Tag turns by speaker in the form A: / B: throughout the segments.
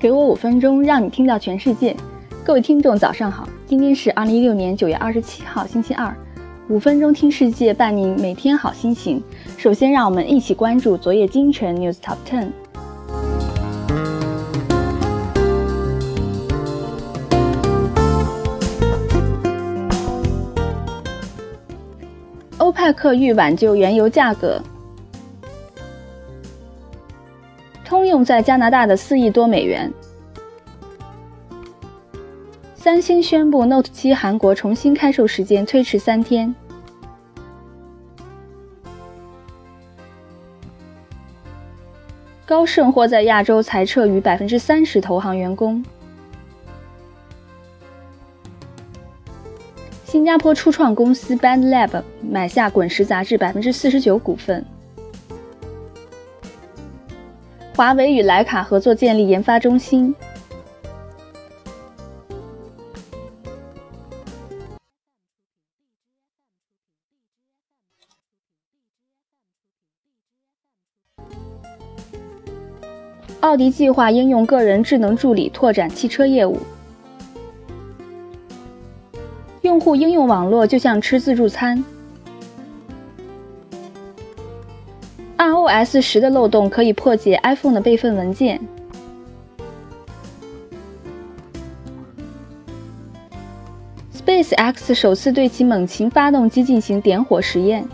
A: 给我五分钟，让你听到全世界。各位听众，早上好，今天是二零一六年九月二十七号，星期二。五分钟听世界，伴您每天好心情。首先，让我们一起关注昨夜今晨 News Top Ten。欧派克欲挽救原油价格。通用在加拿大的四亿多美元。三星宣布 Note 7韩国重新开售时间推迟三天。高盛或在亚洲裁撤逾百分之三十投行员工。新加坡初创公司 Band Lab 买下《滚石》杂志百分之四十九股份。华为与徕卡合作建立研发中心。奥迪计划应用个人智能助理拓展汽车业务。用户应用网络就像吃自助餐。iOS 十的漏洞可以破解 iPhone 的备份文件。SpaceX 首次对其猛禽发动机进行点火实验。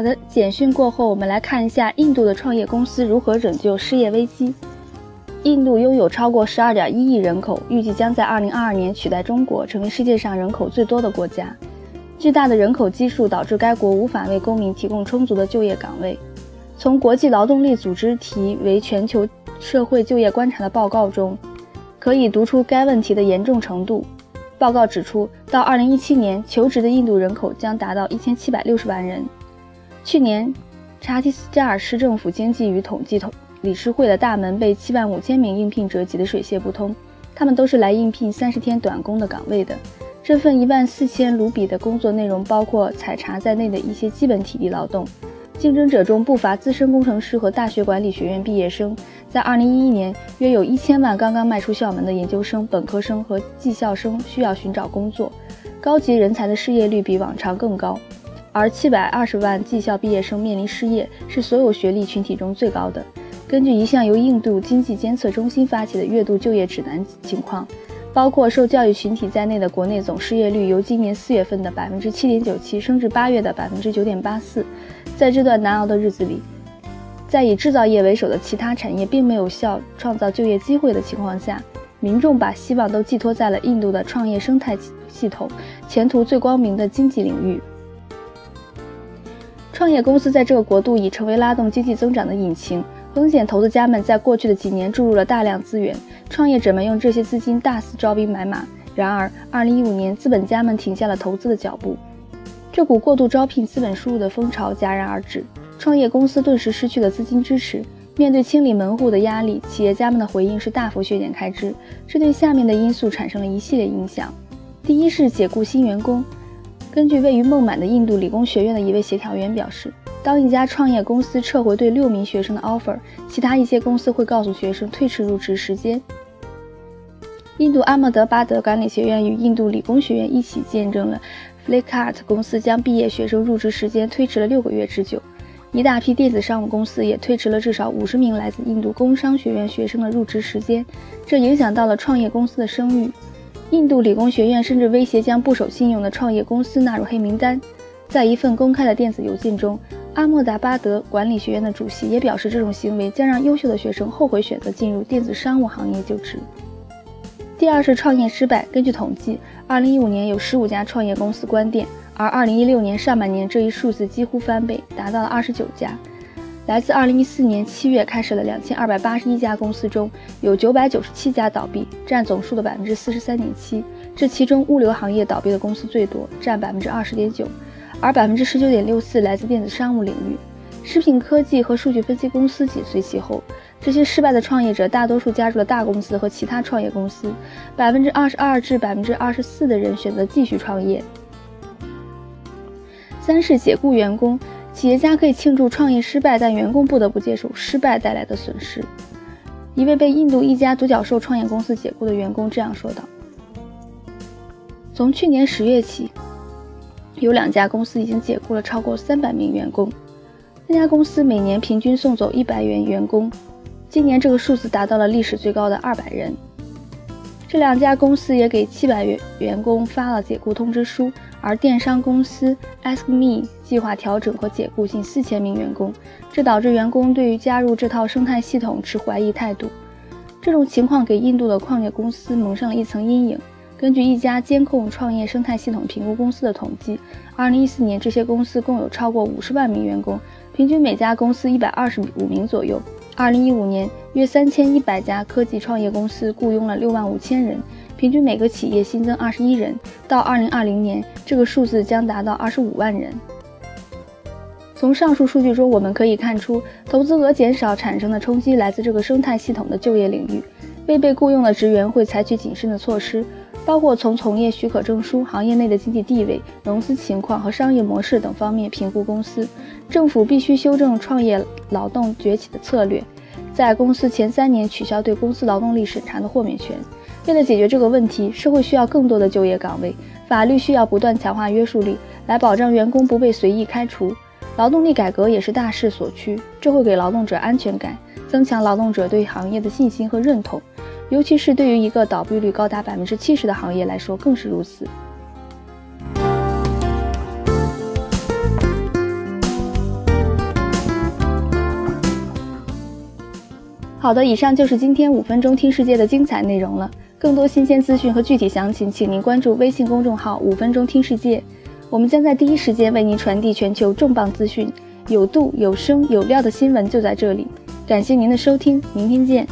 A: 好的，简讯过后，我们来看一下印度的创业公司如何拯救失业危机。印度拥有超过十二点一亿人口，预计将在二零二二年取代中国，成为世界上人口最多的国家。巨大的人口基数导致该国无法为公民提供充足的就业岗位。从国际劳动力组织题为《全球社会就业观察》的报告中，可以读出该问题的严重程度。报告指出，到二零一七年，求职的印度人口将达到一千七百六十万人。去年，查蒂斯加尔市政府经济与统计统理事会的大门被七万五千名应聘者挤得水泄不通。他们都是来应聘三十天短工的岗位的。这份一万四千卢比的工作内容包括采茶在内的一些基本体力劳动。竞争者中不乏资深工程师和大学管理学院毕业生。在二零一一年，约有一千万刚刚迈出校门的研究生、本科生和技校生需要寻找工作。高级人才的失业率比往常更高。而七百二十万技校毕业生面临失业，是所有学历群体中最高的。根据一项由印度经济监测中心发起的月度就业指南情况，包括受教育群体在内的国内总失业率由今年四月份的百分之七点九七升至八月的百分之九点八四。在这段难熬的日子里，在以制造业为首的其他产业并没有效创造就业机会的情况下，民众把希望都寄托在了印度的创业生态系统，前途最光明的经济领域。创业公司在这个国度已成为拉动经济增长的引擎。风险投资家们在过去的几年注入了大量资源，创业者们用这些资金大肆招兵买马。然而，2015年，资本家们停下了投资的脚步，这股过度招聘资本输入的风潮戛然而止，创业公司顿时失去了资金支持。面对清理门户的压力，企业家们的回应是大幅削减开支。这对下面的因素产生了一系列影响：第一是解雇新员工。根据位于孟买的印度理工学院的一位协调员表示，当一家创业公司撤回对六名学生的 offer，其他一些公司会告诉学生推迟入职时间。印度阿莫德巴德管理学院与印度理工学院一起见证了 Flipkart 公司将毕业学生入职时间推迟了六个月之久。一大批电子商务公司也推迟了至少五十名来自印度工商学院学生的入职时间，这影响到了创业公司的声誉。印度理工学院甚至威胁将不守信用的创业公司纳入黑名单。在一份公开的电子邮件中，阿莫达巴德管理学院的主席也表示，这种行为将让优秀的学生后悔选择进入电子商务行业就职。第二是创业失败。根据统计，2015年有15家创业公司关店，而2016年上半年这一数字几乎翻倍，达到了29家。来自2014年7月开始的2281家公司中，有997家倒闭，占总数的43.7%。这其中，物流行业倒闭的公司最多，占20.9%，而19.64%来自电子商务领域。食品科技和数据分析公司紧随其后。这些失败的创业者大多数加入了大公司和其他创业公司。22%至24%的人选择继续创业。三是解雇员工。企业家可以庆祝创业失败，但员工不得不接受失败带来的损失。一位被印度一家独角兽创业公司解雇的员工这样说道：“从去年十月起，有两家公司已经解雇了超过三百名员工。那家公司每年平均送走一百元员工，今年这个数字达到了历史最高的二百人。这两家公司也给七百员员工发了解雇通知书。”而电商公司 AskMe 计划调整和解雇近四千名员工，这导致员工对于加入这套生态系统持怀疑态度。这种情况给印度的矿业公司蒙上了一层阴影。根据一家监控创业生态系统评估公司的统计，2014年这些公司共有超过50万名员工，平均每家公司125名左右。2015年，约3100家科技创业公司雇佣了6万五千人。平均每个企业新增二十一人，到二零二零年，这个数字将达到二十五万人。从上述数据中，我们可以看出，投资额减少产生的冲击来自这个生态系统的就业领域。未被雇佣的职员会采取谨慎的措施，包括从从业许可证书、行业内的经济地位、融资情况和商业模式等方面评估公司。政府必须修正创业劳动崛起的策略，在公司前三年取消对公司劳动力审查的豁免权。为了解决这个问题，社会需要更多的就业岗位，法律需要不断强化约束力，来保障员工不被随意开除。劳动力改革也是大势所趋，这会给劳动者安全感，增强劳动者对行业的信心和认同，尤其是对于一个倒闭率高达百分之七十的行业来说更是如此。好的，以上就是今天五分钟听世界的精彩内容了。更多新鲜资讯和具体详情，请您关注微信公众号“五分钟听世界”，我们将在第一时间为您传递全球重磅资讯，有度、有声、有料的新闻就在这里。感谢您的收听，明天见。